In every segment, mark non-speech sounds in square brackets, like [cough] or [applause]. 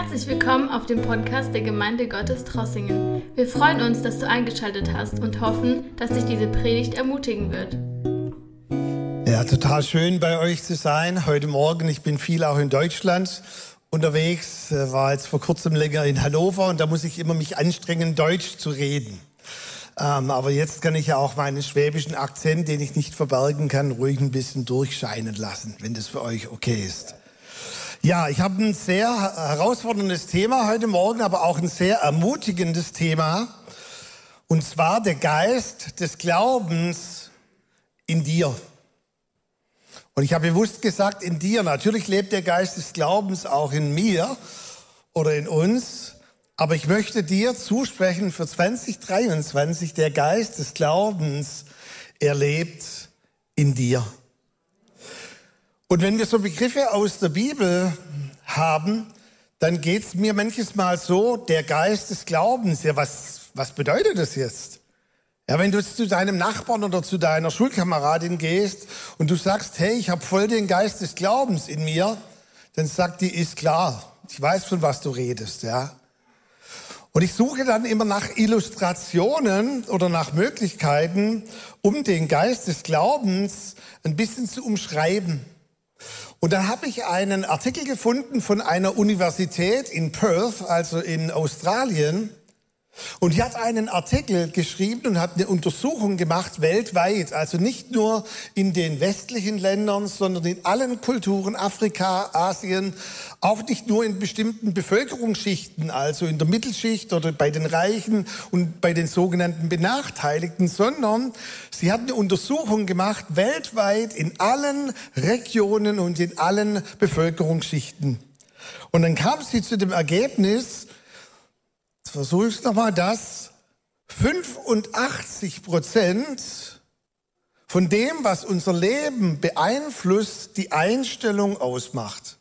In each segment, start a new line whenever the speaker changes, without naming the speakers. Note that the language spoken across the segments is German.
Herzlich willkommen auf dem Podcast der Gemeinde Gottes Trossingen. Wir freuen uns, dass du eingeschaltet hast und hoffen, dass dich diese Predigt ermutigen wird.
Ja, total schön bei euch zu sein heute Morgen. Ich bin viel auch in Deutschland unterwegs, äh, war jetzt vor kurzem länger in Hannover und da muss ich immer mich anstrengen, Deutsch zu reden. Ähm, aber jetzt kann ich ja auch meinen schwäbischen Akzent, den ich nicht verbergen kann, ruhig ein bisschen durchscheinen lassen, wenn das für euch okay ist. Ja, ich habe ein sehr herausforderndes Thema heute Morgen, aber auch ein sehr ermutigendes Thema. Und zwar der Geist des Glaubens in dir. Und ich habe bewusst gesagt, in dir. Natürlich lebt der Geist des Glaubens auch in mir oder in uns. Aber ich möchte dir zusprechen für 2023, der Geist des Glaubens, erlebt in dir. Und wenn wir so Begriffe aus der Bibel haben, dann geht's mir manches Mal so, der Geist des Glaubens, ja, was, was bedeutet das jetzt? Ja, wenn du zu deinem Nachbarn oder zu deiner Schulkameradin gehst und du sagst, hey, ich habe voll den Geist des Glaubens in mir, dann sagt die, ist klar, ich weiß, von was du redest, ja. Und ich suche dann immer nach Illustrationen oder nach Möglichkeiten, um den Geist des Glaubens ein bisschen zu umschreiben. Und dann habe ich einen Artikel gefunden von einer Universität in Perth, also in Australien. Und die hat einen Artikel geschrieben und hat eine Untersuchung gemacht weltweit, also nicht nur in den westlichen Ländern, sondern in allen Kulturen, Afrika, Asien, auch nicht nur in bestimmten Bevölkerungsschichten, also in der Mittelschicht oder bei den Reichen und bei den sogenannten Benachteiligten, sondern sie hat eine Untersuchung gemacht weltweit in allen Regionen und in allen Bevölkerungsschichten. Und dann kam sie zu dem Ergebnis, Jetzt versuche ich nochmal, dass 85 Prozent von dem, was unser Leben beeinflusst, die Einstellung ausmacht.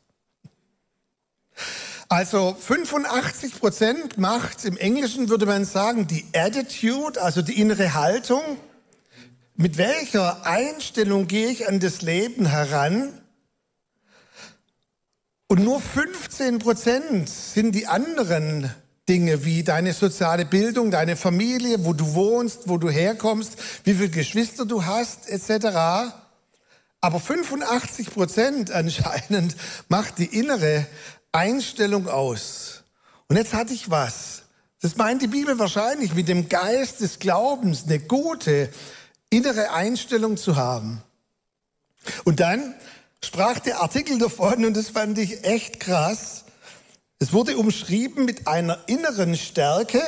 Also 85 Prozent macht, im Englischen würde man sagen, die Attitude, also die innere Haltung. Mit welcher Einstellung gehe ich an das Leben heran? Und nur 15 Prozent sind die anderen Dinge wie deine soziale Bildung, deine Familie, wo du wohnst, wo du herkommst, wie viele Geschwister du hast, etc. Aber 85 Prozent anscheinend macht die innere Einstellung aus. Und jetzt hatte ich was. Das meint die Bibel wahrscheinlich mit dem Geist des Glaubens, eine gute innere Einstellung zu haben. Und dann sprach der Artikel davon, und das fand ich echt krass, es wurde umschrieben mit einer inneren Stärke.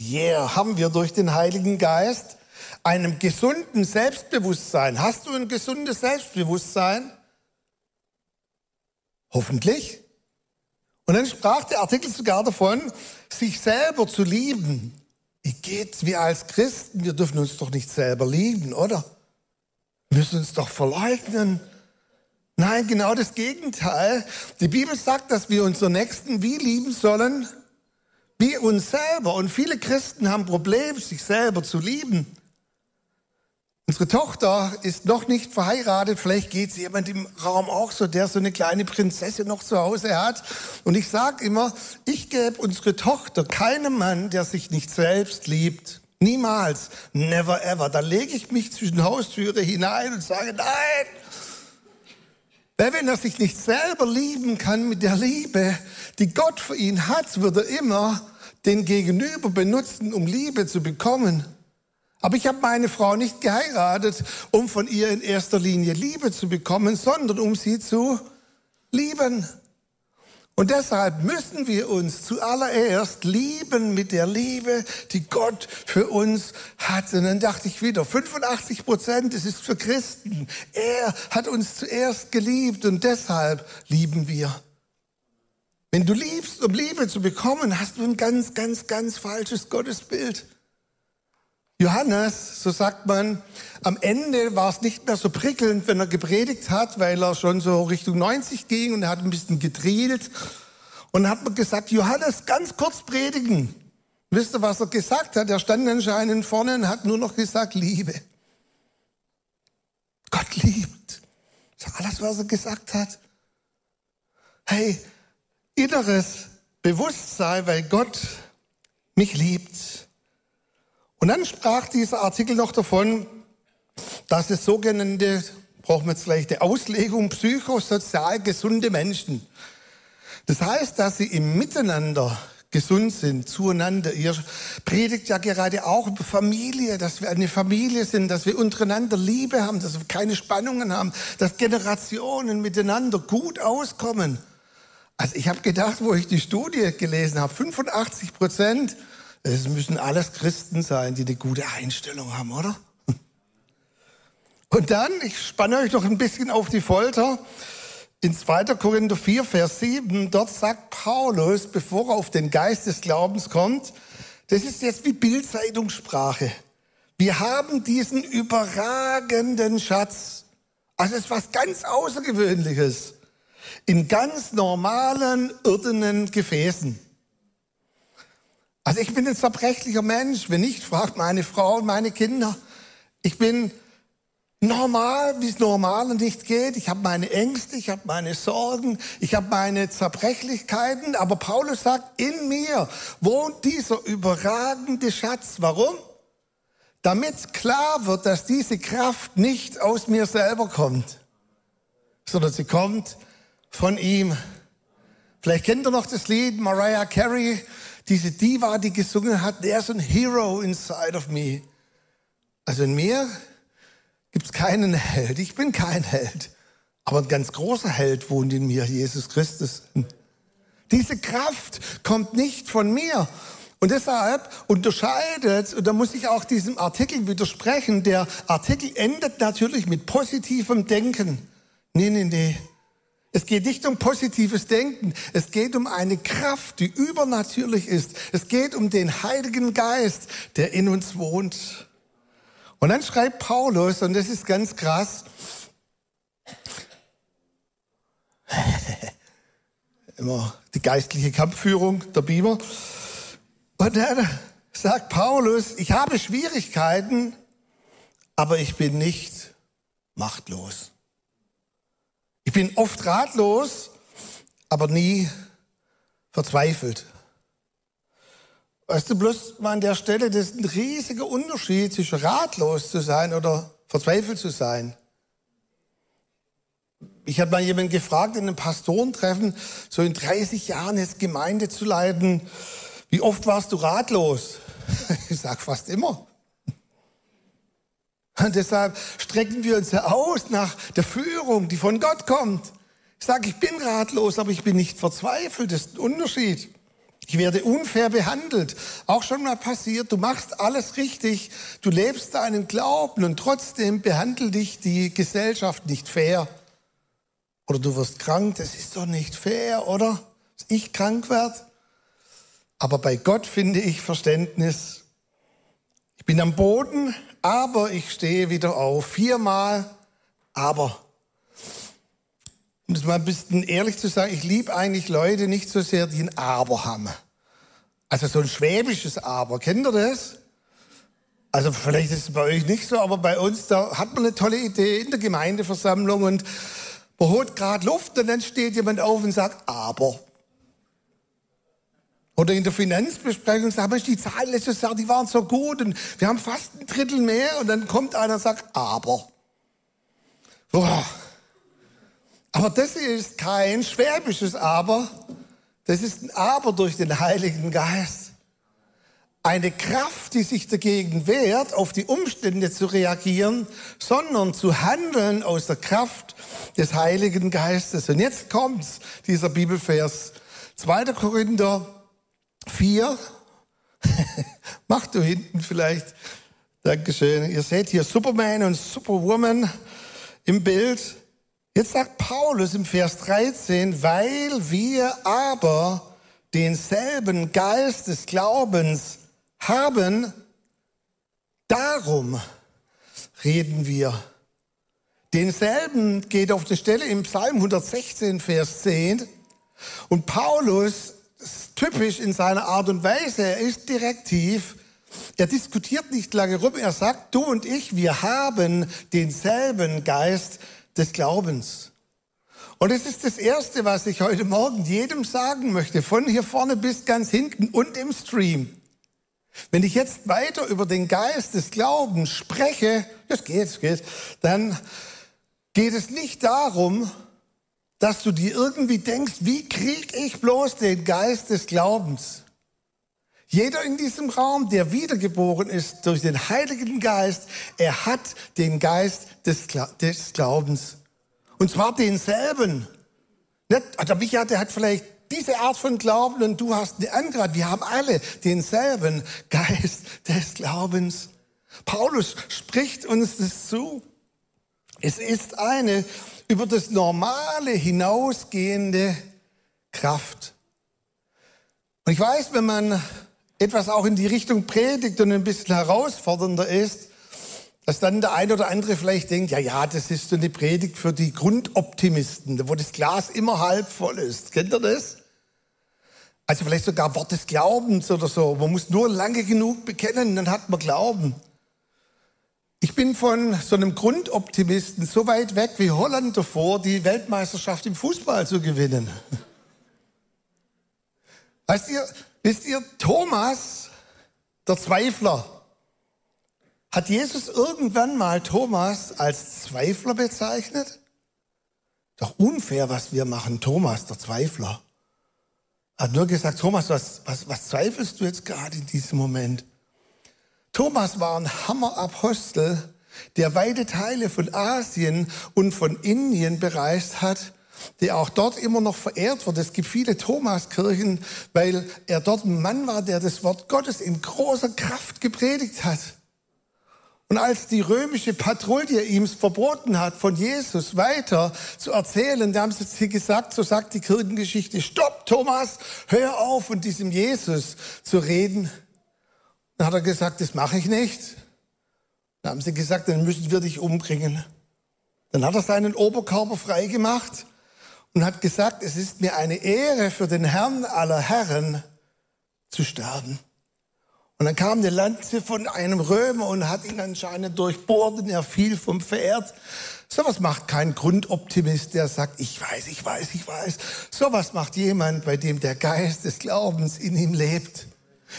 Yeah, haben wir durch den Heiligen Geist. Einem gesunden Selbstbewusstsein. Hast du ein gesundes Selbstbewusstsein? Hoffentlich. Und dann sprach der Artikel sogar davon, sich selber zu lieben. Wie geht's wir als Christen? Wir dürfen uns doch nicht selber lieben, oder? Wir müssen uns doch verleugnen. Nein, genau das Gegenteil. Die Bibel sagt, dass wir unseren Nächsten wie lieben sollen? Wie uns selber. Und viele Christen haben Probleme, sich selber zu lieben. Unsere Tochter ist noch nicht verheiratet. Vielleicht geht es jemand im Raum auch so, der so eine kleine Prinzessin noch zu Hause hat. Und ich sage immer, ich gebe unsere Tochter keinem Mann, der sich nicht selbst liebt. Niemals. Never ever. Da lege ich mich zwischen Haustüre hinein und sage, nein, wenn er sich nicht selber lieben kann mit der Liebe, die Gott für ihn hat, wird er immer den Gegenüber benutzen, um Liebe zu bekommen. Aber ich habe meine Frau nicht geheiratet, um von ihr in erster Linie Liebe zu bekommen, sondern um sie zu lieben. Und deshalb müssen wir uns zuallererst lieben mit der Liebe, die Gott für uns hat. Und dann dachte ich wieder, 85 Prozent, das ist für Christen. Er hat uns zuerst geliebt und deshalb lieben wir. Wenn du liebst, um Liebe zu bekommen, hast du ein ganz, ganz, ganz falsches Gottesbild. Johannes, so sagt man, am Ende war es nicht mehr so prickelnd, wenn er gepredigt hat, weil er schon so Richtung 90 ging und er hat ein bisschen gedreht. Und dann hat man gesagt, Johannes, ganz kurz predigen. Wisst ihr, was er gesagt hat? Er stand anscheinend vorne und hat nur noch gesagt, Liebe. Gott liebt. Das ist alles, was er gesagt hat. Hey, inneres Bewusstsein, weil Gott mich liebt. Und dann sprach dieser Artikel noch davon, dass es sogenannte, brauchen wir jetzt gleich die Auslegung, psychosozial gesunde Menschen. Das heißt, dass sie im Miteinander gesund sind, zueinander. Ihr predigt ja gerade auch über Familie, dass wir eine Familie sind, dass wir untereinander Liebe haben, dass wir keine Spannungen haben, dass Generationen miteinander gut auskommen. Also ich habe gedacht, wo ich die Studie gelesen habe, 85 Prozent, es müssen alles Christen sein, die eine gute Einstellung haben, oder? Und dann, ich spanne euch noch ein bisschen auf die Folter, in 2. Korinther 4, Vers 7, dort sagt Paulus, bevor er auf den Geist des Glaubens kommt, das ist jetzt wie Bildzeitungssprache. Wir haben diesen überragenden Schatz. Also es ist was ganz Außergewöhnliches in ganz normalen, irdenen Gefäßen. Also ich bin ein zerbrechlicher Mensch. Wenn nicht, fragt meine Frau und meine Kinder. Ich bin normal, wie es normal nicht geht. Ich habe meine Ängste, ich habe meine Sorgen, ich habe meine Zerbrechlichkeiten. Aber Paulus sagt, in mir wohnt dieser überragende Schatz. Warum? Damit klar wird, dass diese Kraft nicht aus mir selber kommt, sondern sie kommt von ihm. Vielleicht kennt ihr noch das Lied Mariah Carey, diese Diva, die gesungen hat, There's a hero inside of me. Also in mir gibt es keinen Held. Ich bin kein Held. Aber ein ganz großer Held wohnt in mir, Jesus Christus. Diese Kraft kommt nicht von mir. Und deshalb unterscheidet, und da muss ich auch diesem Artikel widersprechen, der Artikel endet natürlich mit positivem Denken. Nee, nee, nee. Es geht nicht um positives Denken. Es geht um eine Kraft, die übernatürlich ist. Es geht um den Heiligen Geist, der in uns wohnt. Und dann schreibt Paulus, und das ist ganz krass, [laughs] immer die geistliche Kampfführung der Bibel. Und dann sagt Paulus, ich habe Schwierigkeiten, aber ich bin nicht machtlos. Ich bin oft ratlos, aber nie verzweifelt. Weißt du, bloß mal an der Stelle, das ist ein riesiger Unterschied zwischen ratlos zu sein oder verzweifelt zu sein. Ich habe mal jemanden gefragt in einem Pastorentreffen, so in 30 Jahren jetzt Gemeinde zu leiten, wie oft warst du ratlos? [laughs] Ich sag fast immer. Und deshalb strecken wir uns ja aus nach der Führung, die von Gott kommt. Ich sage, ich bin ratlos, aber ich bin nicht verzweifelt. Das ist ein Unterschied. Ich werde unfair behandelt. Auch schon mal passiert, du machst alles richtig, du lebst deinen Glauben und trotzdem behandelt dich die Gesellschaft nicht fair. Oder du wirst krank, das ist doch nicht fair, oder? Dass ich krank werde. Aber bei Gott finde ich Verständnis. Bin am Boden, aber ich stehe wieder auf. Viermal, aber. Um das mal ein bisschen ehrlich zu sagen, ich liebe eigentlich Leute nicht so sehr, die ein Aber haben. Also so ein schwäbisches Aber. Kennt ihr das? Also vielleicht ist es bei euch nicht so, aber bei uns, da hat man eine tolle Idee in der Gemeindeversammlung und man holt gerade Luft und dann steht jemand auf und sagt, aber. Oder in der Finanzbesprechung sagt man, die Zahlen letztes Jahr, die waren so gut und wir haben fast ein Drittel mehr und dann kommt einer und sagt, aber. Boah. Aber das ist kein schwäbisches Aber, das ist ein Aber durch den Heiligen Geist. Eine Kraft, die sich dagegen wehrt, auf die Umstände zu reagieren, sondern zu handeln aus der Kraft des Heiligen Geistes. Und jetzt kommt's, dieser Bibelvers. 2. Korinther 4. [laughs] Mach du hinten vielleicht. Dankeschön. Ihr seht hier Superman und Superwoman im Bild. Jetzt sagt Paulus im Vers 13, weil wir aber denselben Geist des Glaubens haben, darum reden wir. Denselben geht auf die Stelle im Psalm 116, Vers 10. Und Paulus typisch in seiner Art und Weise. Er ist direktiv. Er diskutiert nicht lange rum. Er sagt, du und ich, wir haben denselben Geist des Glaubens. Und es ist das Erste, was ich heute Morgen jedem sagen möchte, von hier vorne bis ganz hinten und im Stream. Wenn ich jetzt weiter über den Geist des Glaubens spreche, das geht, das geht, dann geht es nicht darum, dass du dir irgendwie denkst, wie krieg ich bloß den Geist des Glaubens? Jeder in diesem Raum, der wiedergeboren ist durch den Heiligen Geist, er hat den Geist des, des Glaubens. Und zwar denselben. Nicht, der Micha, der hat vielleicht diese Art von Glauben und du hast eine andere. Wir haben alle denselben Geist des Glaubens. Paulus spricht uns das zu. Es ist eine über das Normale hinausgehende Kraft. Und ich weiß, wenn man etwas auch in die Richtung predigt und ein bisschen herausfordernder ist, dass dann der eine oder andere vielleicht denkt, ja, ja, das ist so eine Predigt für die Grundoptimisten, wo das Glas immer halb voll ist. Kennt ihr das? Also vielleicht sogar Wort des Glaubens oder so. Man muss nur lange genug bekennen, dann hat man Glauben. Ich bin von so einem Grundoptimisten so weit weg wie Holland davor, die Weltmeisterschaft im Fußball zu gewinnen. Weißt ihr, Wisst ihr, Thomas, der Zweifler, hat Jesus irgendwann mal Thomas als Zweifler bezeichnet? Doch unfair, was wir machen, Thomas, der Zweifler. Hat nur gesagt, Thomas, was, was, was zweifelst du jetzt gerade in diesem Moment? Thomas war ein Hammerapostel, der weite Teile von Asien und von Indien bereist hat der auch dort immer noch verehrt wird. Es gibt viele Thomaskirchen, weil er dort ein Mann war, der das Wort Gottes in großer Kraft gepredigt hat. Und als die römische Patrouille ihm verboten hat, von Jesus weiter zu erzählen, da haben sie gesagt, so sagt die Kirchengeschichte, stopp Thomas, hör auf, von diesem Jesus zu reden. Dann hat er gesagt, das mache ich nicht. Dann haben sie gesagt, dann müssen wir dich umbringen. Dann hat er seinen Oberkörper freigemacht und hat gesagt, es ist mir eine Ehre für den Herrn aller Herren zu sterben. Und dann kam eine Lanze von einem Römer und hat ihn anscheinend durchbohrt und er fiel vom Pferd. Sowas macht kein Grundoptimist, der sagt, ich weiß, ich weiß, ich weiß. Sowas macht jemand, bei dem der Geist des Glaubens in ihm lebt.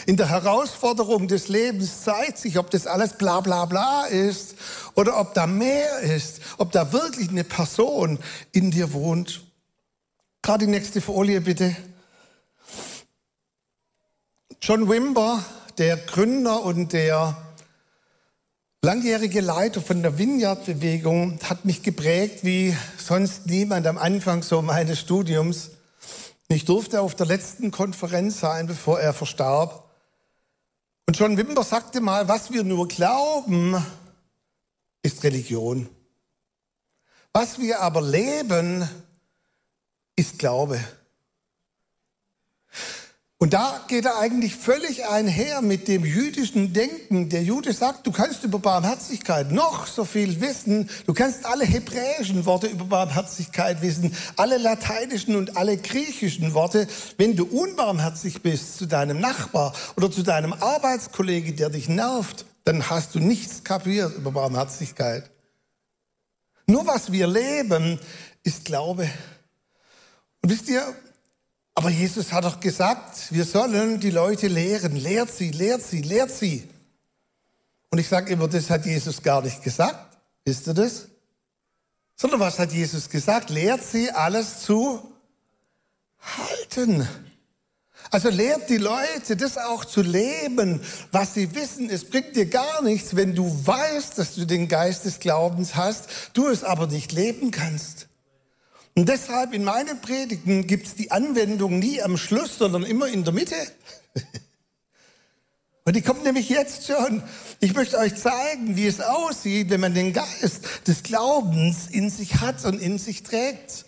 In der Herausforderung des Lebens zeigt sich, ob das alles bla bla bla ist oder ob da mehr ist, ob da wirklich eine Person in dir wohnt. Gerade die nächste Folie bitte. John Wimber, der Gründer und der langjährige Leiter von der Vineyard-Bewegung, hat mich geprägt wie sonst niemand am Anfang so meines Studiums. Ich durfte auf der letzten Konferenz sein, bevor er verstarb. Und John Wimber sagte mal, was wir nur glauben, ist Religion. Was wir aber leben, ist Glaube. Und da geht er eigentlich völlig einher mit dem jüdischen Denken. Der Jude sagt, du kannst über Barmherzigkeit noch so viel wissen. Du kannst alle hebräischen Worte über Barmherzigkeit wissen, alle lateinischen und alle griechischen Worte. Wenn du unbarmherzig bist zu deinem Nachbar oder zu deinem Arbeitskollege, der dich nervt, dann hast du nichts kapiert über Barmherzigkeit. Nur was wir leben, ist Glaube. Und wisst ihr, aber Jesus hat doch gesagt, wir sollen die Leute lehren. Lehrt sie, lehrt sie, lehrt sie. Und ich sage immer, das hat Jesus gar nicht gesagt. Wisst ihr das? Sondern was hat Jesus gesagt? Lehrt sie alles zu halten. Also lehrt die Leute, das auch zu leben, was sie wissen. Es bringt dir gar nichts, wenn du weißt, dass du den Geist des Glaubens hast, du es aber nicht leben kannst. Und deshalb in meinen Predigten gibt es die Anwendung nie am Schluss, sondern immer in der Mitte. [laughs] Und die kommt nämlich jetzt schon. Ich möchte euch zeigen, wie es aussieht, wenn man den Geist des Glaubens in sich hat und in sich trägt.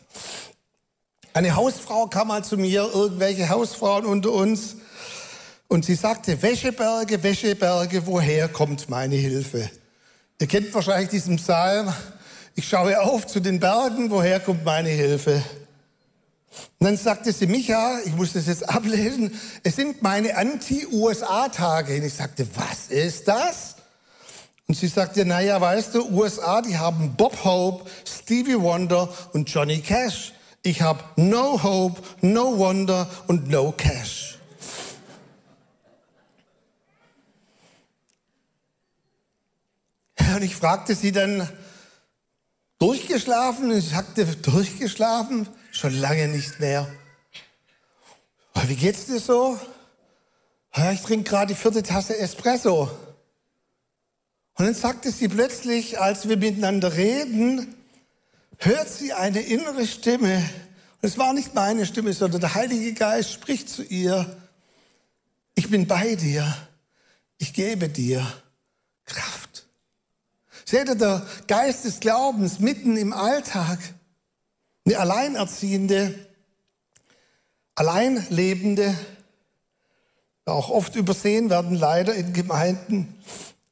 Eine Hausfrau kam mal zu mir, irgendwelche Hausfrauen unter uns, und sie sagte, Wäscheberge, Wäscheberge, woher kommt meine Hilfe? Ihr kennt wahrscheinlich diesen Psalm, ich schaue auf zu den Bergen, woher kommt meine Hilfe? Und dann sagte sie, Micha, ich muss das jetzt ablesen, es sind meine Anti-USA-Tage. Und ich sagte, was ist das? Und sie sagte, naja, weißt du, USA, die haben Bob Hope, Stevie Wonder und Johnny Cash. Ich habe No Hope, No Wonder und No Cash. Und ich fragte sie dann, durchgeschlafen? Sie sagte, durchgeschlafen? Schon lange nicht mehr. Wie geht's dir so? Ich trinke gerade die vierte Tasse Espresso. Und dann sagte sie plötzlich, als wir miteinander reden, hört sie eine innere Stimme. Und es war nicht meine Stimme, sondern der Heilige Geist spricht zu ihr. Ich bin bei dir. Ich gebe dir Kraft. Seht ihr, der Geist des Glaubens mitten im Alltag. Eine Alleinerziehende, Alleinlebende, auch oft übersehen werden leider in Gemeinden.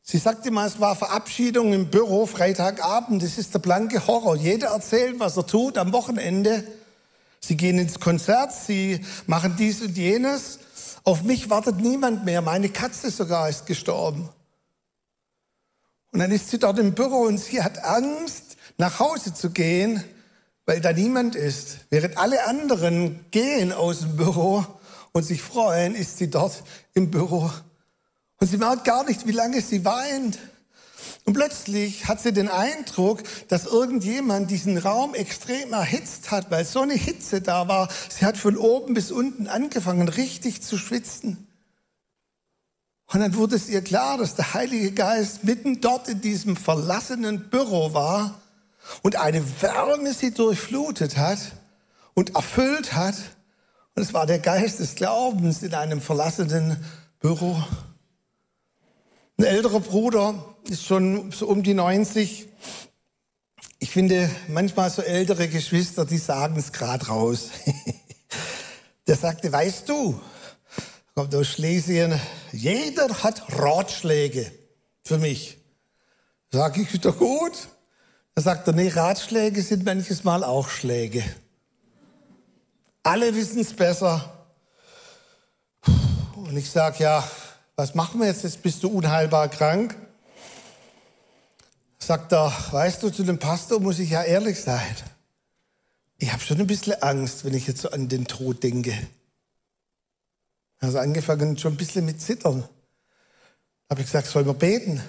Sie sagte mal, es war Verabschiedung im Büro Freitagabend. Das ist der blanke Horror. Jeder erzählt, was er tut am Wochenende. Sie gehen ins Konzert, sie machen dies und jenes. Auf mich wartet niemand mehr. Meine Katze sogar ist gestorben. Und dann ist sie dort im Büro und sie hat Angst, nach Hause zu gehen, weil da niemand ist. Während alle anderen gehen aus dem Büro und sich freuen, ist sie dort im Büro und sie merkt gar nicht, wie lange sie weint. Und plötzlich hat sie den Eindruck, dass irgendjemand diesen Raum extrem erhitzt hat, weil so eine Hitze da war. Sie hat von oben bis unten angefangen, richtig zu schwitzen. Und dann wurde es ihr klar, dass der Heilige Geist mitten dort in diesem verlassenen Büro war und eine Wärme sie durchflutet hat und erfüllt hat. Und es war der Geist des Glaubens in einem verlassenen Büro. Ein älterer Bruder ist schon so um die 90. Ich finde manchmal so ältere Geschwister, die sagen es gerade raus. [laughs] Der sagte, weißt du, kommt aus Schlesien, jeder hat Ratschläge für mich. Sag ich, ist doch gut. Da sagt er, nee, Ratschläge sind manches Mal auch Schläge. Alle wissen es besser. Und ich sag ja, was machen wir jetzt? Jetzt bist du unheilbar krank. Sagt er, weißt du, zu dem Pastor muss ich ja ehrlich sein. Ich habe schon ein bisschen Angst, wenn ich jetzt so an den Tod denke. Also angefangen schon ein bisschen mit Zittern. Habe ich gesagt, soll wir beten?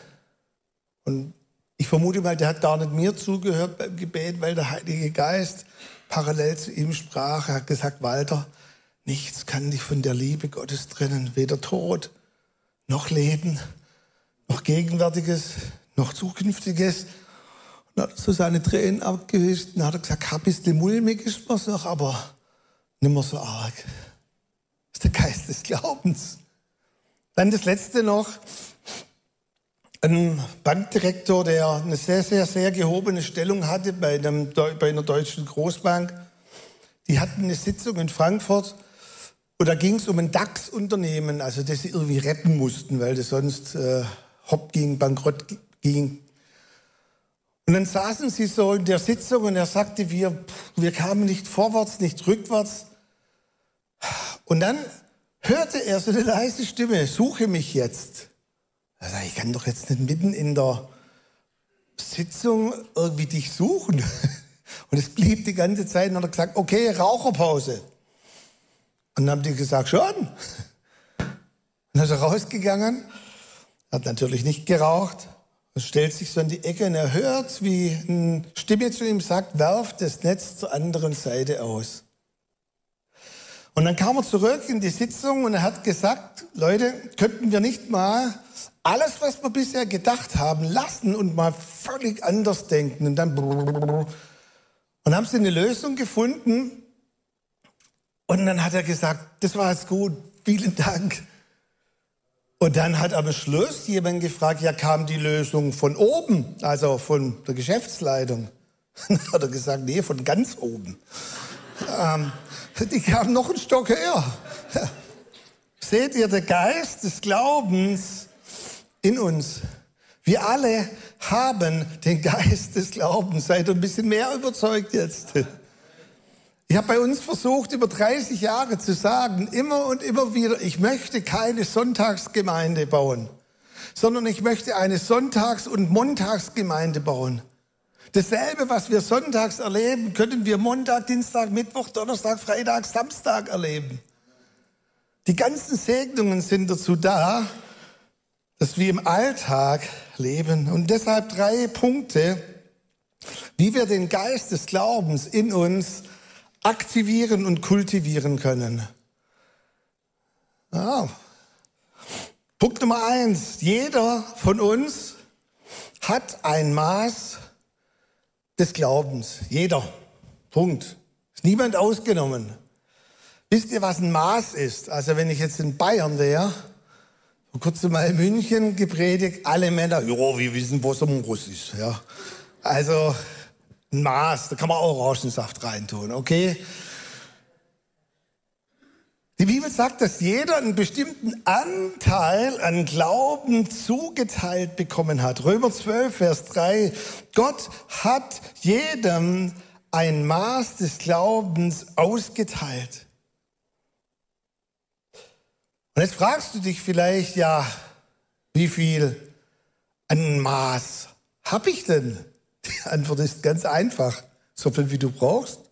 Und ich vermute mal, der hat gar nicht mir zugehört beim Gebet, weil der Heilige Geist parallel zu ihm sprach. Er hat gesagt, Walter, nichts kann dich von der Liebe Gottes trennen, weder Tod noch Leben, noch Gegenwärtiges, noch Zukünftiges. Und hat so seine Tränen abgewischt und hat gesagt, ein bisschen mulmig ist mir's noch, aber nicht mehr so arg. Ist der Geist des Glaubens. Dann das letzte noch. Ein Bankdirektor, der eine sehr, sehr, sehr gehobene Stellung hatte bei, einem, bei einer deutschen Großbank. Die hatten eine Sitzung in Frankfurt und da ging es um ein DAX-Unternehmen, also das sie irgendwie retten mussten, weil das sonst äh, hopp ging, bankrott ging. Und dann saßen sie so in der Sitzung und er sagte, wir, wir kamen nicht vorwärts, nicht rückwärts. Und dann hörte er so eine leise Stimme, suche mich jetzt. Ich kann doch jetzt nicht mitten in der Sitzung irgendwie dich suchen. [laughs] Und es blieb die ganze Zeit und hat er gesagt, okay, Raucherpause. Und dann haben die gesagt, schon. Und [laughs] dann ist er rausgegangen, hat natürlich nicht geraucht und stellt sich so in die Ecke und er hört, wie eine Stimme zu ihm sagt, werf das Netz zur anderen Seite aus. Und dann kam er zurück in die Sitzung und er hat gesagt, Leute, könnten wir nicht mal alles, was wir bisher gedacht haben, lassen und mal völlig anders denken. Und dann und haben sie eine Lösung gefunden, und dann hat er gesagt, das war jetzt gut, vielen Dank. Und dann hat am Schluss jemand gefragt, ja, kam die Lösung von oben, also von der Geschäftsleitung? [laughs] Dann hat er gesagt, nee, von ganz oben. ähm, die kam noch ein Stock höher. Seht ihr, der Geist des Glaubens in uns. Wir alle haben den Geist des Glaubens. Seid ein bisschen mehr überzeugt jetzt? Ich habe bei uns versucht, über 30 Jahre zu sagen, immer und immer wieder, ich möchte keine Sonntagsgemeinde bauen. sondern ich möchte eine Sonntags- und Montagsgemeinde bauen. Dasselbe, was wir sonntags erleben, können wir Montag, Dienstag, Mittwoch, Donnerstag, Freitag, Samstag erleben. Die ganzen Segnungen sind dazu da, dass wir im Alltag leben. Und deshalb drei Punkte, wie wir den Geist des Glaubens in uns aktivieren und kultivieren können. Ja. Punkt Nummer eins. Jeder von uns hat ein Maß des Glaubens. Jeder. Punkt. Ist niemand ausgenommen. Wisst ihr, was ein Maß ist? Also wenn ich jetzt in Bayern wäre, vor kurzem mal in München gepredigt, alle Männer, ja, wir wissen, wo es um Russ ist. Ja. Also ein Maß, da kann man auch Orangensaft reintun, okay? Die Bibel sagt, dass jeder einen bestimmten Anteil an Glauben zugeteilt bekommen hat. Römer 12, Vers 3. Gott hat jedem ein Maß des Glaubens ausgeteilt. Und jetzt fragst du dich vielleicht, ja, wie viel ein Maß habe ich denn? Die Antwort ist ganz einfach. So viel, wie du brauchst.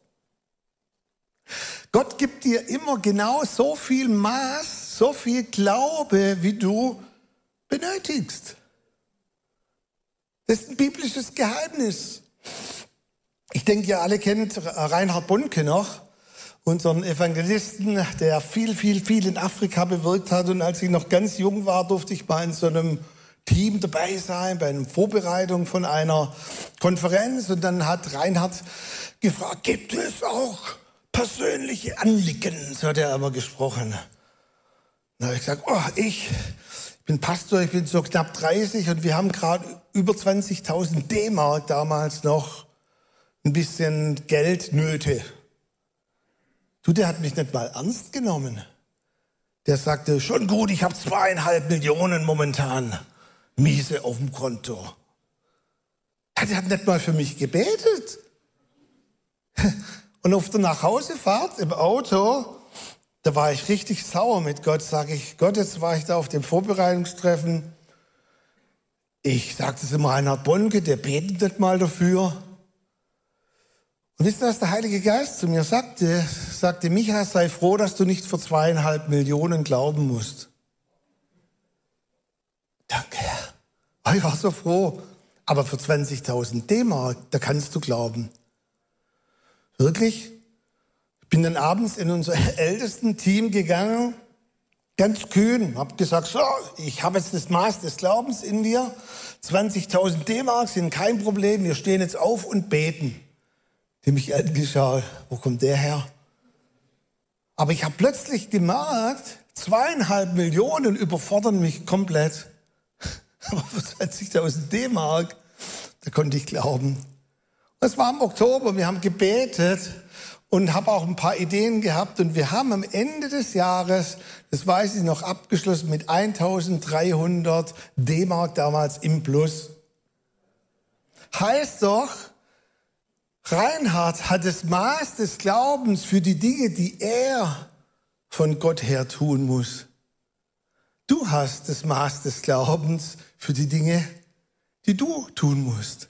Gott gibt dir immer genau so viel Maß, so viel Glaube, wie du benötigst. Das ist ein biblisches Geheimnis. Ich denke, ihr alle kennt Reinhard Bonke noch, unseren Evangelisten, der viel, viel, viel in Afrika bewirkt hat. Und als ich noch ganz jung war, durfte ich mal in so einem Team dabei sein, bei einer Vorbereitung von einer Konferenz. Und dann hat Reinhard gefragt, gibt es auch persönliche Anliegen, so hat er immer gesprochen. Habe ich gesagt, oh, ich bin Pastor, ich bin so knapp 30 und wir haben gerade über 20.000 D-Mark damals noch ein bisschen Geldnöte. Du, der hat mich nicht mal ernst genommen. Der sagte, schon gut, ich habe zweieinhalb Millionen momentan miese auf dem Konto. Der hat nicht mal für mich gebetet. Und auf der Nachhausefahrt im Auto, da war ich richtig sauer mit Gott, sage ich, Gott, jetzt war ich da auf dem Vorbereitungstreffen. Ich sagte es immer Reinhard Bonke, der betet nicht mal dafür. Und wisst ihr, was der Heilige Geist zu mir sagte? Sagte, Micha, sei froh, dass du nicht für zweieinhalb Millionen glauben musst. Danke, Herr. Ich war so froh. Aber für 20.000 D-Mark, da kannst du glauben. Wirklich? Ich bin dann abends in unser [laughs] ältesten Team gegangen, ganz kühn, habe gesagt, so, ich habe jetzt das Maß des Glaubens in dir, 20.000 D-Mark sind kein Problem, wir stehen jetzt auf und beten. Die mich angeschaut, wo kommt der her? Aber ich habe plötzlich gemerkt, zweieinhalb Millionen überfordern mich komplett. [laughs] Aber für 20.000 D-Mark, da konnte ich glauben. Es war im Oktober, wir haben gebetet und habe auch ein paar Ideen gehabt und wir haben am Ende des Jahres, das weiß ich noch, abgeschlossen mit 1300 D-Mark damals im Plus. Heißt doch, Reinhard hat das Maß des Glaubens für die Dinge, die er von Gott her tun muss. Du hast das Maß des Glaubens für die Dinge, die du tun musst.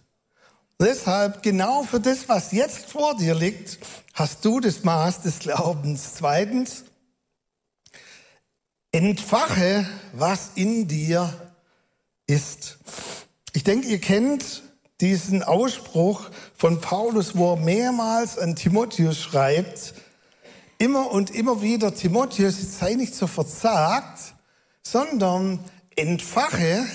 Deshalb genau für das, was jetzt vor dir liegt, hast du das Maß des Glaubens. Zweitens, entfache, was in dir ist. Ich denke, ihr kennt diesen Ausspruch von Paulus, wo er mehrmals an Timotheus schreibt, immer und immer wieder, Timotheus, sei nicht so verzagt, sondern entfache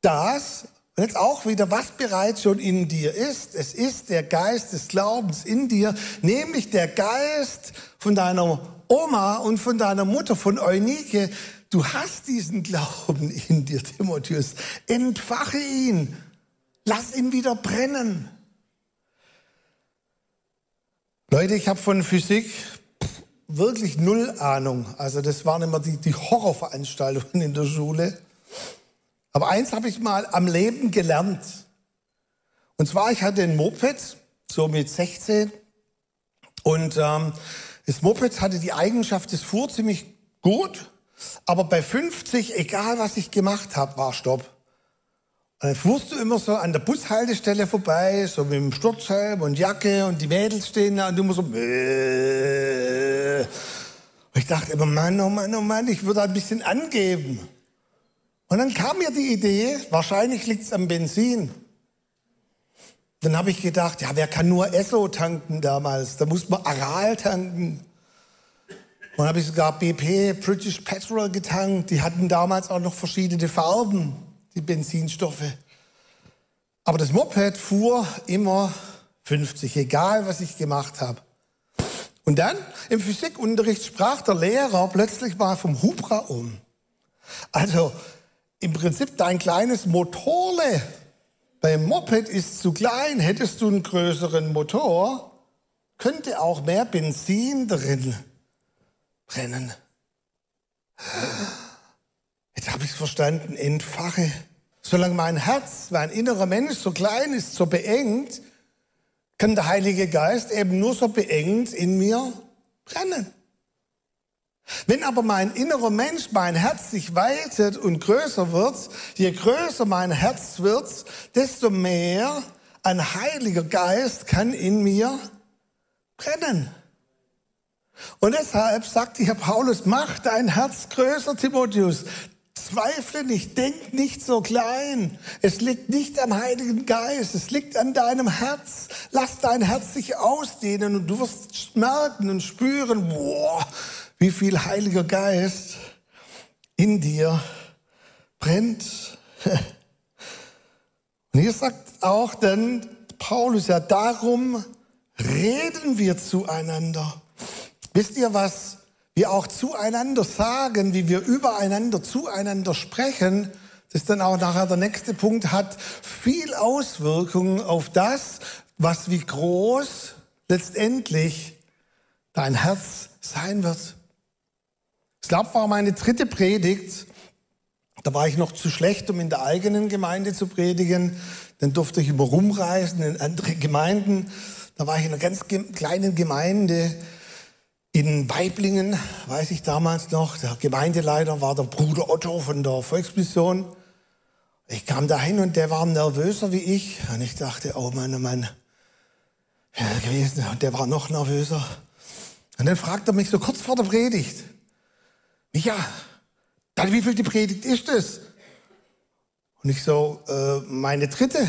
das, und jetzt auch wieder, was bereits schon in dir ist. Es ist der Geist des Glaubens in dir, nämlich der Geist von deiner Oma und von deiner Mutter, von Eunike. Du hast diesen Glauben in dir, Timotheus. Entfache ihn. Lass ihn wieder brennen. Leute, ich habe von Physik wirklich null Ahnung. Also das waren immer die, die Horrorveranstaltungen in der Schule. Aber eins habe ich mal am Leben gelernt. Und zwar, ich hatte ein Moped, so mit 16. Und ähm, das Moped hatte die Eigenschaft, es fuhr ziemlich gut. Aber bei 50, egal was ich gemacht habe, war Stopp. Und dann fuhrst du immer so an der Bushaltestelle vorbei, so mit dem Sturzhelm und Jacke und die Mädels stehen da und du immer so. Und ich dachte immer, Mann, oh Mann, oh Mann, ich würde ein bisschen angeben. Und dann kam mir die Idee, wahrscheinlich liegt es am Benzin. Dann habe ich gedacht, ja, wer kann nur Esso tanken damals? Da muss man Aral tanken. Dann habe ich sogar BP, British Petrol getankt. Die hatten damals auch noch verschiedene Farben, die Benzinstoffe. Aber das Moped fuhr immer 50, egal was ich gemacht habe. Und dann im Physikunterricht sprach der Lehrer plötzlich mal vom Hubra um. Also im Prinzip dein kleines Motorle beim Moped ist zu klein. Hättest du einen größeren Motor, könnte auch mehr Benzin drin brennen. Jetzt habe ich es verstanden, entfache. Solange mein Herz, mein innerer Mensch so klein ist, so beengt, kann der Heilige Geist eben nur so beengt in mir brennen. Wenn aber mein innerer Mensch, mein Herz sich weitet und größer wird, je größer mein Herz wird, desto mehr ein Heiliger Geist kann in mir brennen. Und deshalb sagt hier Paulus, mach dein Herz größer, Timotheus. Zweifle nicht, denk nicht so klein. Es liegt nicht am Heiligen Geist, es liegt an deinem Herz. Lass dein Herz sich ausdehnen und du wirst merken und spüren, boah, wie viel Heiliger Geist in dir brennt. [laughs] Und hier sagt auch dann Paulus ja, darum reden wir zueinander. Wisst ihr, was wir auch zueinander sagen, wie wir übereinander zueinander sprechen, das dann auch nachher der nächste Punkt hat, viel Auswirkungen auf das, was wie groß letztendlich dein Herz sein wird. Ich glaube, war meine dritte Predigt. Da war ich noch zu schlecht, um in der eigenen Gemeinde zu predigen. Dann durfte ich immer rumreisen in andere Gemeinden. Da war ich in einer ganz kleinen Gemeinde in Weiblingen, weiß ich damals noch. Der Gemeindeleiter war der Bruder Otto von der Volksmission. Ich kam dahin und der war nervöser wie ich. Und ich dachte, oh Mann, oh Mann, ja, gewesen. Und der war noch nervöser. Und dann fragt er mich so kurz vor der Predigt, Micha, dann wie viel die Predigt ist es? Und ich so, äh, meine dritte.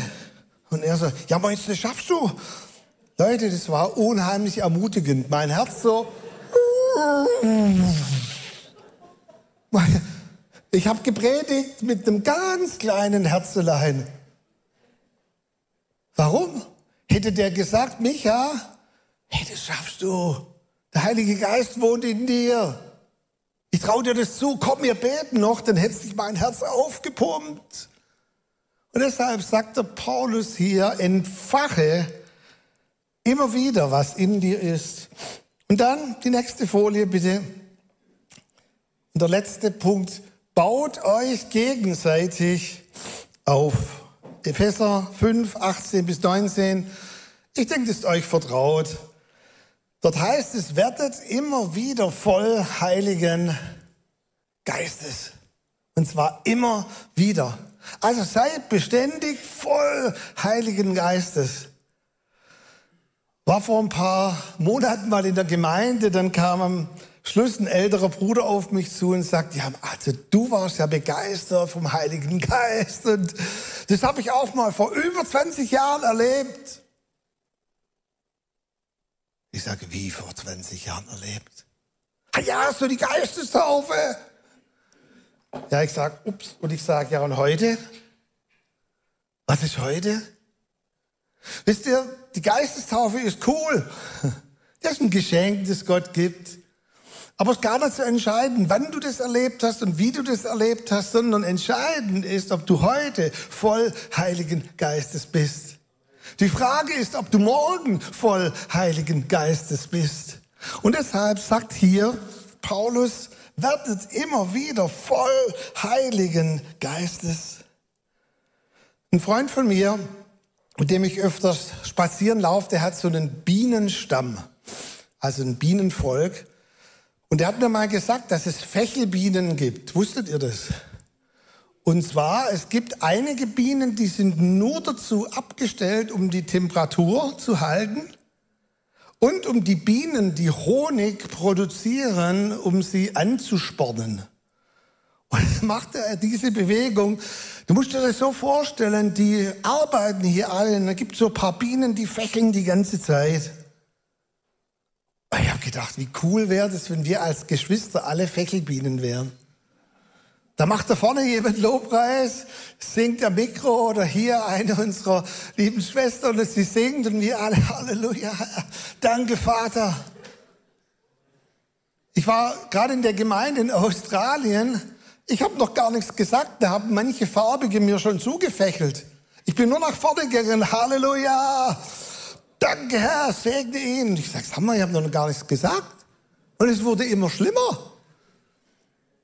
Und er so, ja, meinst du, das schaffst du? Leute, das war unheimlich ermutigend. Mein Herz so. [laughs] Ich habe gepredigt mit einem ganz kleinen Herzelein. Warum? Hätte der gesagt, Micha, hey, das schaffst du. Der Heilige Geist wohnt in dir. Ich traue dir das zu, komm, wir beten noch, dann hätte sich mein Herz aufgepumpt. Und deshalb sagt der Paulus hier, entfache immer wieder, was in dir ist. Und dann die nächste Folie bitte. Und der letzte Punkt, baut euch gegenseitig auf. Epheser 5, 18 bis 19. Ich denke, das ist euch vertraut. Dort heißt es, werdet immer wieder voll Heiligen Geistes. Und zwar immer wieder. Also seid beständig voll Heiligen Geistes. War vor ein paar Monaten mal in der Gemeinde, dann kam am Schluss ein älterer Bruder auf mich zu und sagt, ja, also du warst ja begeistert vom Heiligen Geist und das habe ich auch mal vor über 20 Jahren erlebt. Ich sage, wie vor 20 Jahren erlebt? Ja, so die Geistestaufe. Ja, ich sage, ups, und ich sage, ja, und heute? Was ist heute? Wisst ihr, die Geistestaufe ist cool. [laughs] Das ist ein Geschenk, das Gott gibt. Aber es ist gar nicht so entscheidend, wann du das erlebt hast und wie du das erlebt hast, sondern entscheidend ist, ob du heute voll Heiligen Geistes bist. Die Frage ist, ob du morgen voll Heiligen Geistes bist. Und deshalb sagt hier Paulus, werdet immer wieder voll Heiligen Geistes. Ein Freund von mir, mit dem ich öfters spazieren laufe, der hat so einen Bienenstamm, also ein Bienenvolk. Und er hat mir mal gesagt, dass es Fächelbienen gibt. Wusstet ihr das? Und zwar, es gibt einige Bienen, die sind nur dazu abgestellt, um die Temperatur zu halten und um die Bienen, die Honig produzieren, um sie anzuspornen. Und macht er diese Bewegung. Du musst dir das so vorstellen, die arbeiten hier alle. Und da gibt es so ein paar Bienen, die fächeln die ganze Zeit. Ich habe gedacht, wie cool wäre das, wenn wir als Geschwister alle Fächelbienen wären. Da macht da vorne jemand Lobpreis, singt am Mikro oder hier eine unserer lieben Schwestern und sie singt und wir alle [laughs] Halleluja, danke Vater. Ich war gerade in der Gemeinde in Australien, ich habe noch gar nichts gesagt, da haben manche Farbige mir schon zugefächelt. Ich bin nur nach vorne gegangen, Halleluja, danke Herr, segne ihn. Ich sage, sag mal, ich habe noch gar nichts gesagt. Und es wurde immer schlimmer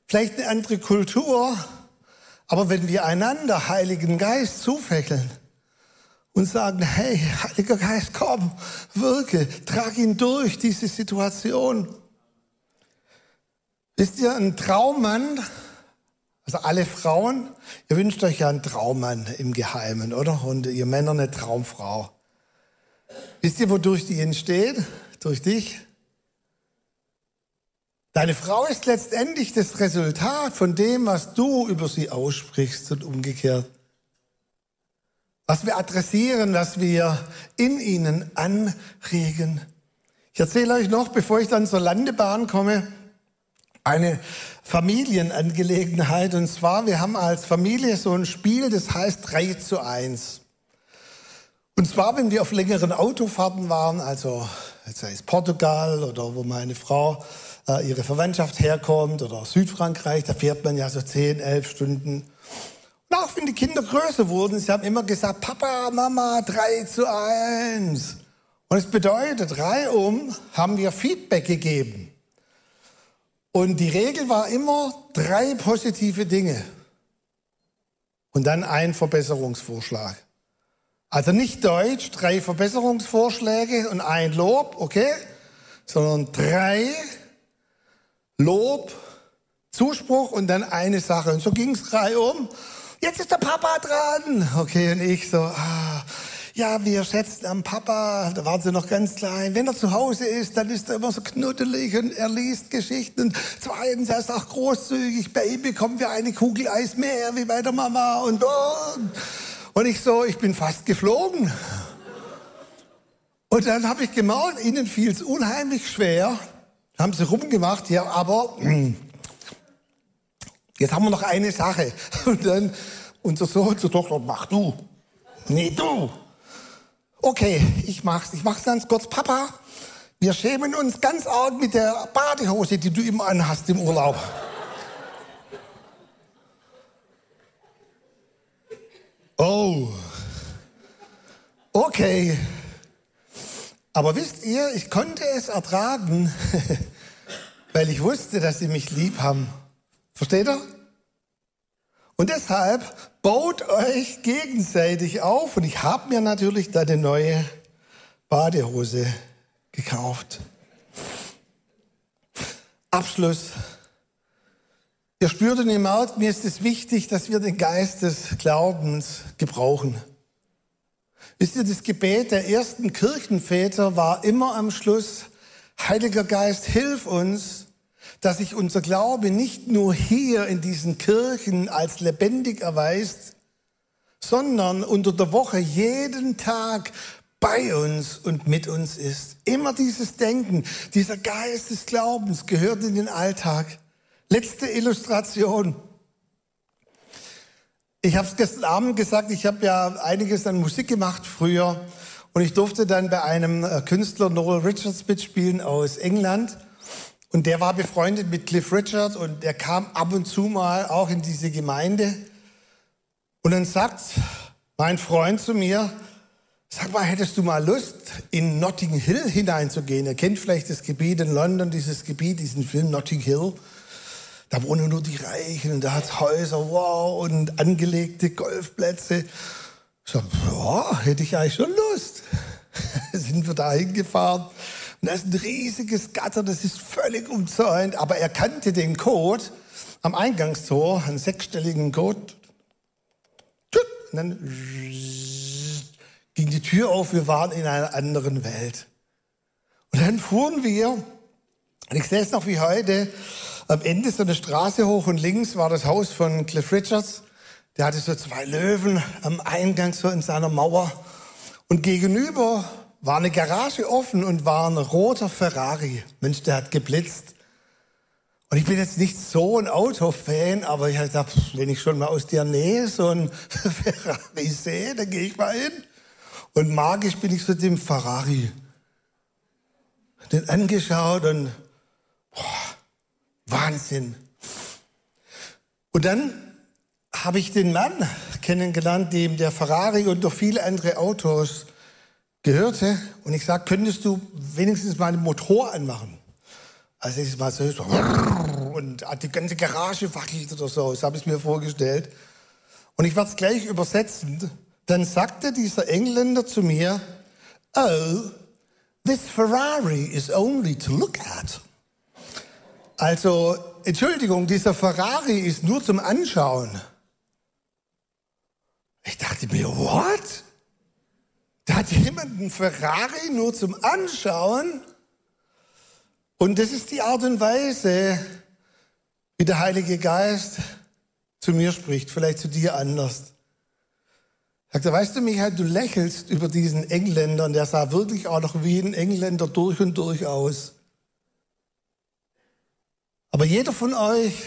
vielleicht eine andere Kultur, aber wenn wir einander Heiligen Geist zufächeln und sagen, hey, Heiliger Geist, komm, wirke, trag ihn durch diese Situation. Wisst ihr, ein Traummann, also alle Frauen, ihr wünscht euch ja einen Traummann im Geheimen, oder? Und ihr Männer eine Traumfrau. Wisst ihr, wodurch die entsteht? Durch dich? Deine Frau ist letztendlich das Resultat von dem, was du über sie aussprichst und umgekehrt. Was wir adressieren, was wir in ihnen anregen. Ich erzähle euch noch, bevor ich dann zur Landebahn komme, eine Familienangelegenheit. Und zwar, wir haben als Familie so ein Spiel, das heißt 3 zu 1. Und zwar, wenn wir auf längeren Autofahrten waren, also sei es Portugal oder wo meine Frau äh, ihre Verwandtschaft herkommt oder Südfrankreich, da fährt man ja so 10, 11 Stunden. Und auch wenn die Kinder größer wurden, sie haben immer gesagt, Papa, Mama, 3 zu 1. Und es bedeutet, reihum haben wir Feedback gegeben. Und die Regel war immer drei positive Dinge und dann ein Verbesserungsvorschlag. Also nicht Deutsch, drei Verbesserungsvorschläge und ein Lob, okay, sondern drei Lob, Zuspruch und dann eine Sache. Und so ging es reihum. Jetzt ist der Papa dran. Okay, und ich so, ah, ja, wir schätzen am Papa, da waren sie noch ganz klein. Wenn er zu Hause ist, dann ist er immer so knuddelig und er liest Geschichten. Zweitens, er ist auch großzügig. Bei ihm bekommen wir eine Kugel Eis mehr wie bei der Mama und, und. Und ich so, ich bin fast geflogen. Und dann habe ich gemerkt, ihnen fiel es unheimlich schwer, haben sie rumgemacht, ja, aber hm, jetzt haben wir noch eine Sache. [laughs] Und dann unser Sohn zur Tochter, mach du. Nee, du. Okay, ich mach's. Ich mach's ganz kurz. Papa, wir schämen uns ganz arg mit der Badehose, die du immer anhast im Urlaub. Oh. Okay. Aber wisst ihr, ich konnte es ertragen, [laughs] weil ich wusste, dass sie mich lieb haben. Versteht ihr? Und deshalb baut euch gegenseitig auf. Und ich habe mir natürlich da eine neue Badehose gekauft. Abschluss. Ihr spürt und ihr merkt, mir ist es wichtig, dass wir den Geist des Glaubens gebrauchen. Wisst ihr, das Gebet der ersten Kirchenväter war immer am Schluss, Heiliger Geist, hilf uns, dass sich unser Glaube nicht nur hier in diesen Kirchen als lebendig erweist, sondern unter der Woche jeden Tag bei uns und mit uns ist. Immer dieses Denken, dieser Geist des Glaubens gehört in den Alltag. Letzte Illustration. Ich habe es gestern Abend gesagt, ich habe ja einiges an Musik gemacht früher und ich durfte dann bei einem äh, Künstler Noel Richards mitspielen aus England und der war befreundet mit Cliff Richard und der kam ab und zu mal auch in diese Gemeinde und dann sagt mein Freund zu mir, sag mal, hättest du mal Lust, in Notting Hill hineinzugehen? Er kennt vielleicht das Gebiet in London, dieses Gebiet, diesen Film Notting Hill. Da wohnen nur die Reichen und da hat Häuser, wow, und angelegte Golfplätze. Ich sag, ja, hätte ich eigentlich schon Lust. [laughs] Sind wir da hingefahren. Und da ist ein riesiges Gatter, das ist völlig umzäunt, aber er kannte den Code am Eingangstor, einen sechsstelligen Code. Und dann ging die Tür auf, wir waren in einer anderen Welt. Und dann fuhren wir, und ich sehe es noch wie heute, am Ende so eine Straße hoch und links war das Haus von Cliff Richards. Der hatte so zwei Löwen am Eingang so in seiner Mauer. Und gegenüber war eine Garage offen und war ein roter Ferrari. Mensch, der hat geblitzt. Und ich bin jetzt nicht so ein Autofan, aber ich habe gedacht, wenn ich schon mal aus der Nähe so ein [laughs] Ferrari sehe, dann gehe ich mal hin. Und magisch bin ich so dem Ferrari. Den angeschaut und boah, Wahnsinn. Und dann habe ich den Mann kennengelernt, dem der Ferrari und noch viele andere Autos gehörte. Und ich sagte, könntest du wenigstens mal den Motor anmachen? Also ich mal so, so und die ganze Garage wackelt oder so. Das habe ich mir vorgestellt. Und ich werde es gleich übersetzen. Dann sagte dieser Engländer zu mir, oh, this Ferrari is only to look at. Also, Entschuldigung, dieser Ferrari ist nur zum Anschauen. Ich dachte mir, what? Da hat jemand einen Ferrari nur zum Anschauen? Und das ist die Art und Weise, wie der Heilige Geist zu mir spricht, vielleicht zu dir anders. Sagt er, weißt du, Michael, du lächelst über diesen Engländer und der sah wirklich auch noch wie ein Engländer durch und durch aus. Aber jeder von euch,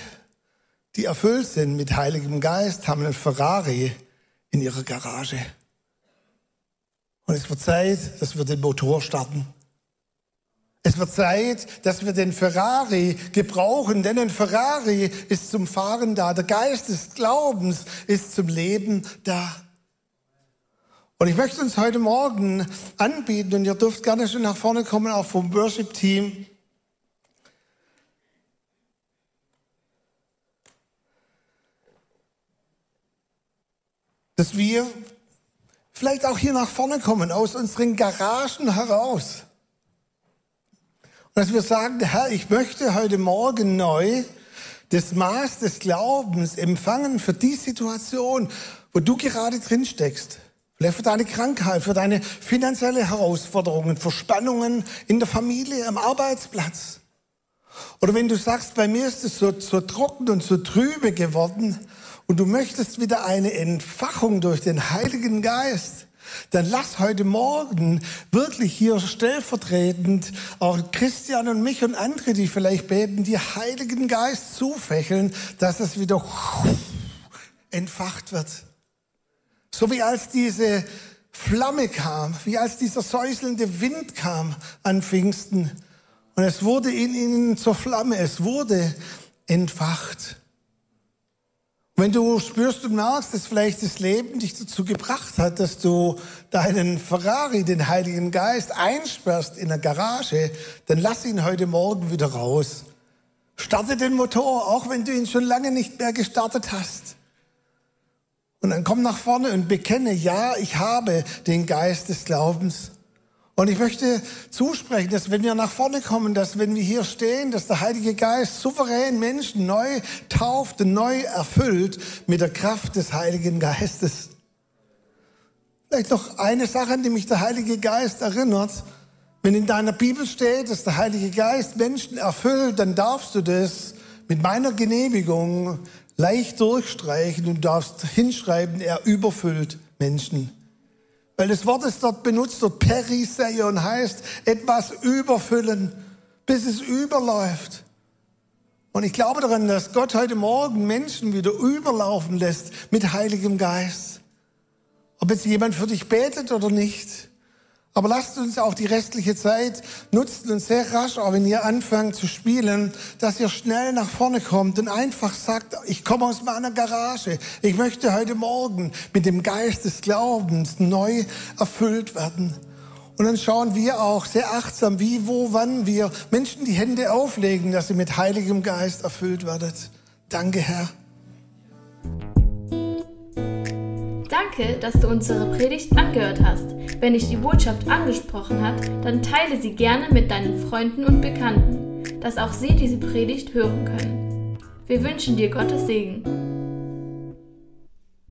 die erfüllt sind mit Heiligem Geist, haben einen Ferrari in ihrer Garage. Und es wird Zeit, dass wir den Motor starten. Es wird Zeit, dass wir den Ferrari gebrauchen, denn ein Ferrari ist zum Fahren da. Der Geist des Glaubens ist zum Leben da. Und ich möchte uns heute Morgen anbieten, und ihr dürft gerne schon nach vorne kommen, auch vom Worship-Team. Dass wir vielleicht auch hier nach vorne kommen, aus unseren Garagen heraus. Und dass wir sagen, Herr, ich möchte heute Morgen neu das Maß des Glaubens empfangen für die Situation, wo du gerade drin steckst. Vielleicht für deine Krankheit, für deine finanzielle Herausforderungen, für Spannungen in der Familie, am Arbeitsplatz. Oder wenn du sagst, bei mir ist es so, so trocken und so trübe geworden, und du möchtest wieder eine Entfachung durch den Heiligen Geist, dann lass heute Morgen wirklich hier stellvertretend auch Christian und mich und andere, die vielleicht beten, die Heiligen Geist zufächeln, dass es wieder entfacht wird. So wie als diese Flamme kam, wie als dieser säuselnde Wind kam an Pfingsten. Und es wurde in ihnen zur Flamme, es wurde entfacht. Wenn du spürst und merkst, dass vielleicht das Leben dich dazu gebracht hat, dass du deinen Ferrari, den Heiligen Geist, einsperrst in der Garage, dann lass ihn heute Morgen wieder raus. Starte den Motor, auch wenn du ihn schon lange nicht mehr gestartet hast. Und dann komm nach vorne und bekenne, ja, ich habe den Geist des Glaubens. Und ich möchte zusprechen, dass wenn wir nach vorne kommen, dass wenn wir hier stehen, dass der Heilige Geist souverän Menschen neu tauft neu erfüllt mit der Kraft des Heiligen Geistes. Vielleicht noch eine Sache, an die mich der Heilige Geist erinnert. Wenn in deiner Bibel steht, dass der Heilige Geist Menschen erfüllt, dann darfst du das mit meiner Genehmigung leicht durchstreichen und darfst hinschreiben, er überfüllt Menschen. Weil das Wort ist dort benutzt, dort Periseion heißt etwas überfüllen, bis es überläuft. Und ich glaube daran, dass Gott heute Morgen Menschen wieder überlaufen lässt mit Heiligem Geist. Ob jetzt jemand für dich betet oder nicht. Aber lasst uns auch die restliche Zeit nutzen und sehr rasch, auch wenn ihr anfangt zu spielen, dass ihr schnell nach vorne kommt und einfach sagt, ich komme aus meiner Garage. Ich möchte heute Morgen mit dem Geist des Glaubens neu erfüllt werden. Und dann schauen wir auch sehr achtsam, wie, wo, wann wir Menschen die Hände auflegen, dass ihr mit Heiligem Geist erfüllt werdet. Danke, Herr.
Danke, dass du unsere Predigt angehört hast. Wenn dich die Botschaft angesprochen hat, dann teile sie gerne mit deinen Freunden und Bekannten, dass auch sie diese Predigt hören können. Wir wünschen dir Gottes Segen.